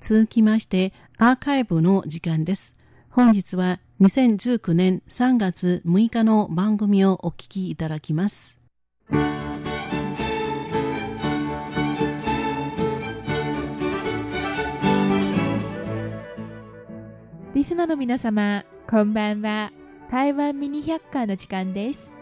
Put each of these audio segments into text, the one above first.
続きましてアーカイブの時間です。本日は2019年3月6日の番組をお聞きいただきます。リスナーの皆様、こんばんは。台湾ミニ百科の時間です。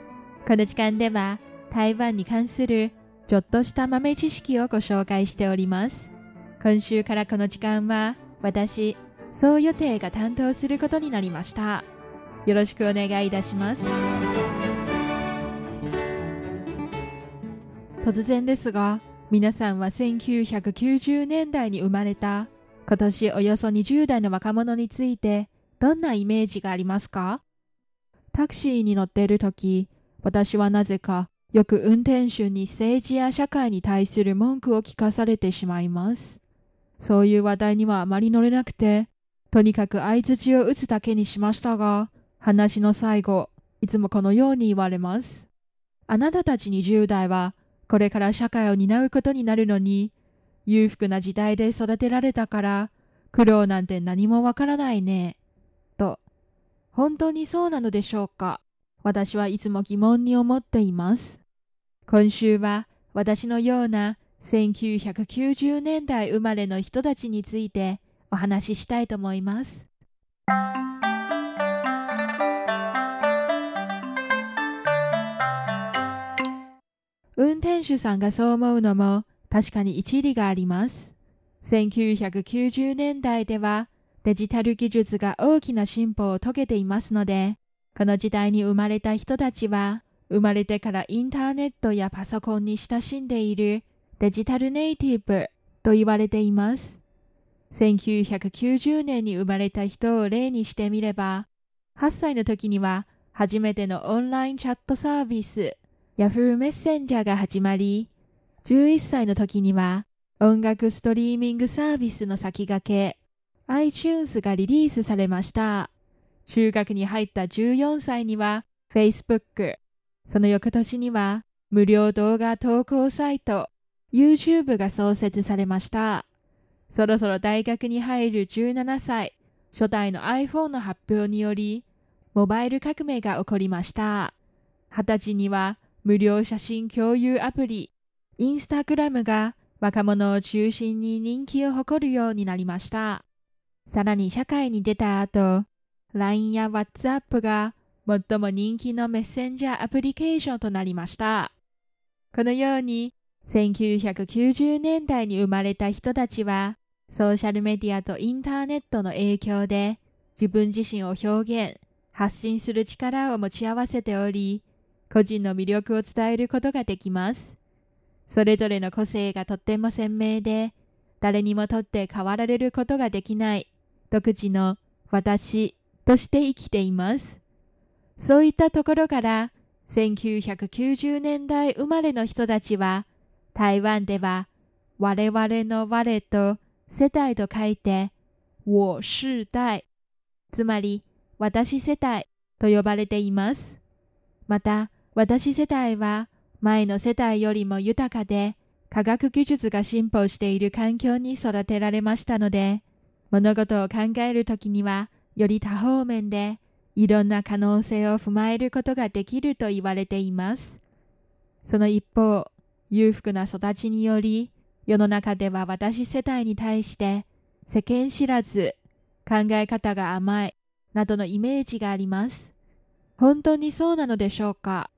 この時間では台湾に関するちょっとした豆知識をご紹介しております。今週からこの時間は私、総予定が担当することになりました。よろしくお願いいたします。突然ですが、皆さんは1990年代に生まれた今年およそ20代の若者についてどんなイメージがありますか？タクシーに乗っている時、私はなぜかよく運転手に政治や社会に対する文句を聞かされてしまいます。そういう話題にはあまり乗れなくて、とにかく相槌を打つだけにしましたが、話の最後、いつもこのように言われます。あなたたち20代は、これから社会を担うことになるのに、裕福な時代で育てられたから、苦労なんて何もわからないね。と、本当にそうなのでしょうか私はいつも疑問に思っています。今週は私のような1990年代生まれの人たちについてお話ししたいと思います。運転手さんがそう思うのも確かに一理があります。1990年代ではデジタル技術が大きな進歩を遂げていますので、この時代に生まれた人たちは、生まれてからインターネットやパソコンに親しんでいるデジタルネイティブと言われています。1990年に生まれた人を例にしてみれば、8歳の時には初めてのオンラインチャットサービス、Yahoo メッセンジャーが始まり、11歳の時には音楽ストリーミングサービスの先駆け、iTunes がリリースされました。中学に入った14歳には Facebook、その翌年には無料動画投稿サイト YouTube が創設されました。そろそろ大学に入る17歳、初代の iPhone の発表により、モバイル革命が起こりました。20歳には無料写真共有アプリ、インスタグラムが若者を中心に人気を誇るようになりました。さらに社会に出た後、LINE や WhatsApp が最も人気のメッセンジャーアプリケーションとなりました。このように、1990年代に生まれた人たちは、ソーシャルメディアとインターネットの影響で、自分自身を表現、発信する力を持ち合わせており、個人の魅力を伝えることができます。それぞれの個性がとっても鮮明で、誰にもとって変わられることができない独自の私として生きています。そういったところから、1990年代生まれの人たちは、台湾では、我々の我と世代と書いて、我世代、つまり、私世代と呼ばれています。また、私世代は、前の世代よりも豊かで、科学技術が進歩している環境に育てられましたので、物事を考えるときには、より多方面でいろんな可能性を踏まえることができると言われています。その一方、裕福な育ちにより、世の中では私世代に対して世間知らず、考え方が甘い、などのイメージがあります。本当にそうなのでしょうか？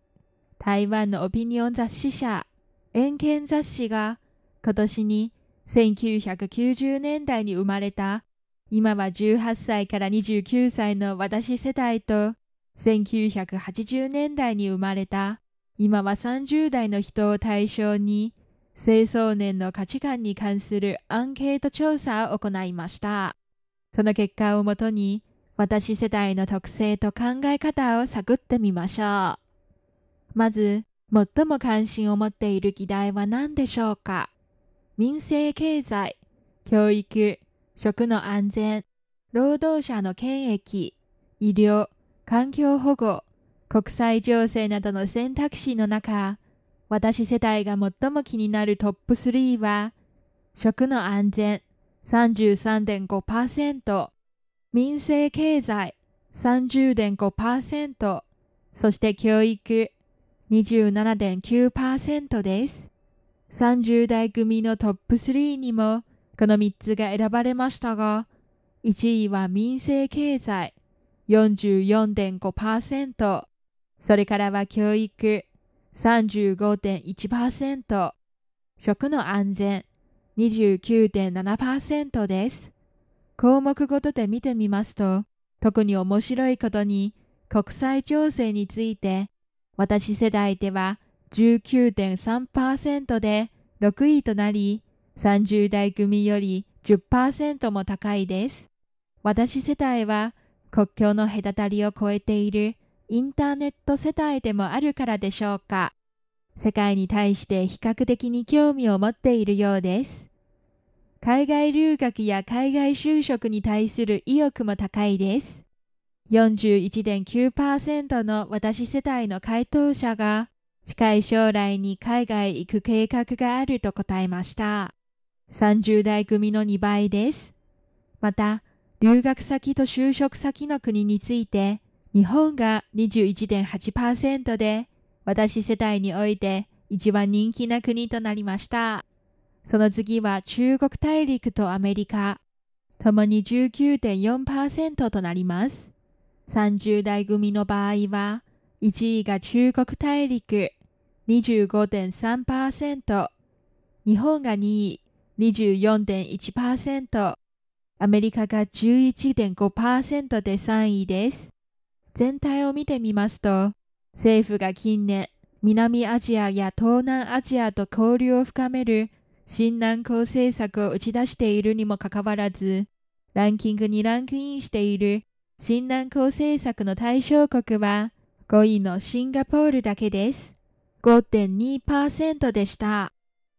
台湾のオピニオン雑誌社、遠見雑誌が今年に1990年代に生まれた。今は18歳から29歳の私世代と、1980年代に生まれた、今は30代の人を対象に、青少年の価値観に関するアンケート調査を行いました。その結果をもとに、私世代の特性と考え方を探ってみましょう。まず、最も関心を持っている議題は何でしょうか？民生経済、教育、食の安全、労働者の権益、医療、環境保護、国際情勢などの選択肢の中、私世代が最も気になるトップ3は、食の安全、33.5%、民生経済30.5%、そして教育27.9%です。30代組のトップ3にもこの3つが選ばれましたが、1位は民生経済44.5%、それからは教育35.1%、食の安全29.7%です。項目ごとで見てみますと、特に面白いことに国際情勢について私世代では19.3%で6位となり30代組より10%も高いです。私世代は国境の隔たりを超えているインターネット世代でもあるからでしょうか。世界に対して比較的に興味を持っているようです。海外留学や海外就職に対する意欲も高いです。41.9%の私世代の回答者が近い将来に海外行く計画があると答えました。30代組の2倍です。また、留学先と就職先の国について、日本が21.8%で、私世代において一番人気な国となりました。その次は中国大陸とアメリカ、ともに19.4%となります。30代組の場合は、1位が中国大陸25.3%、日本が2位24.1%、アメリカが11.5%で3位です。全体を見てみますと、政府が近年、南アジアや東南アジアと交流を深める新南向政策を打ち出しているにもかかわらず、ランキングにランクインしている新南向政策の対象国は5位のシンガポールだけです。5.2%でした。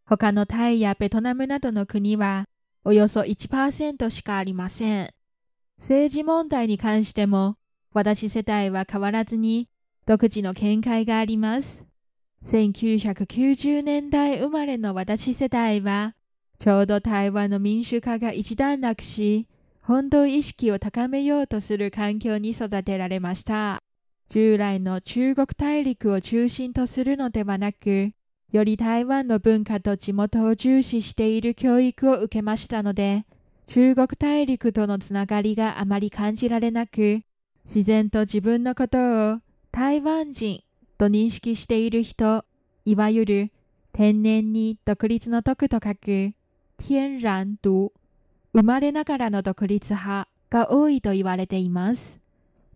他のタイやベトナムなどの国はおよそ1%しかありません。政治問題に関しても、私世代は変わらずに独自の見解があります。1990年代生まれの私世代は、ちょうど台湾の民主化が一段落し、本土意識を高めようとする環境に育てられました。従来の中国大陸を中心とするのではなく、より台湾の文化と地元を重視している教育を受けましたので、中国大陸とのつながりがあまり感じられなく、自然と自分のことを台湾人と認識している人、いわゆる天然に独立の徳と書く天然独、生まれながらの独立派が多いと言われています。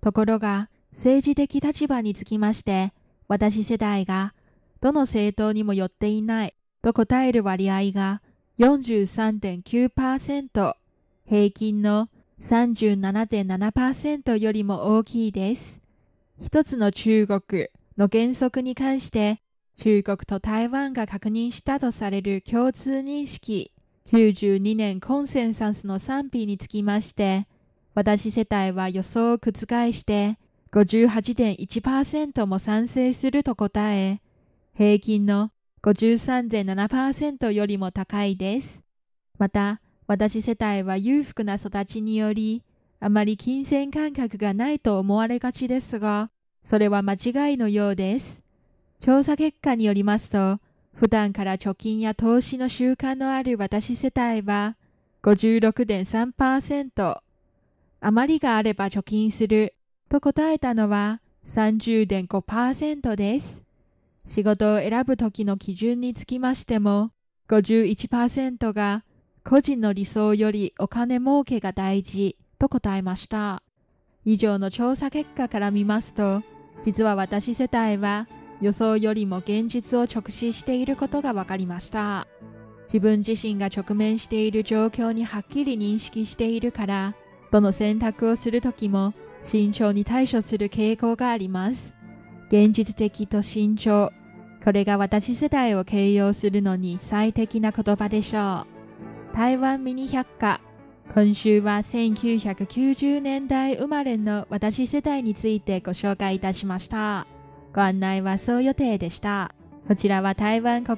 ところが、政治的立場につきまして、私世代がどの政党にも寄っていないと答える割合が43.9%、平均の37.7%よりも大きいです。一つの中国の原則に関して中国と台湾が確認したとされる共通認識92年コンセンサスの賛否につきまして私世帯は予想を覆して58.1%も賛成すると答え平均の53.7%よりも高いです。また、私世帯は裕福な育ちにより、あまり金銭感覚がないと思われがちですが、それは間違いのようです。調査結果によりますと、普段から貯金や投資の習慣のある私世帯は56.3%、余りがあれば貯金すると答えたのは30.5%です。仕事を選ぶ時の基準につきましても、51%が個人の理想よりお金儲けが大事と答えました。以上の調査結果から見ますと、実は私世帯は予想よりも現実を直視していることが分かりました。自分自身が直面している状況にはっきり認識しているから、どの選択をするときも慎重に対処する傾向があります。現実的と慎重。これが私世代を形容するのに最適な言葉でしょう。台湾ミニ百科。今週は1990年代生まれの私世代についてご紹介いたしました。ご案内はそう予定でした。こちらは台湾国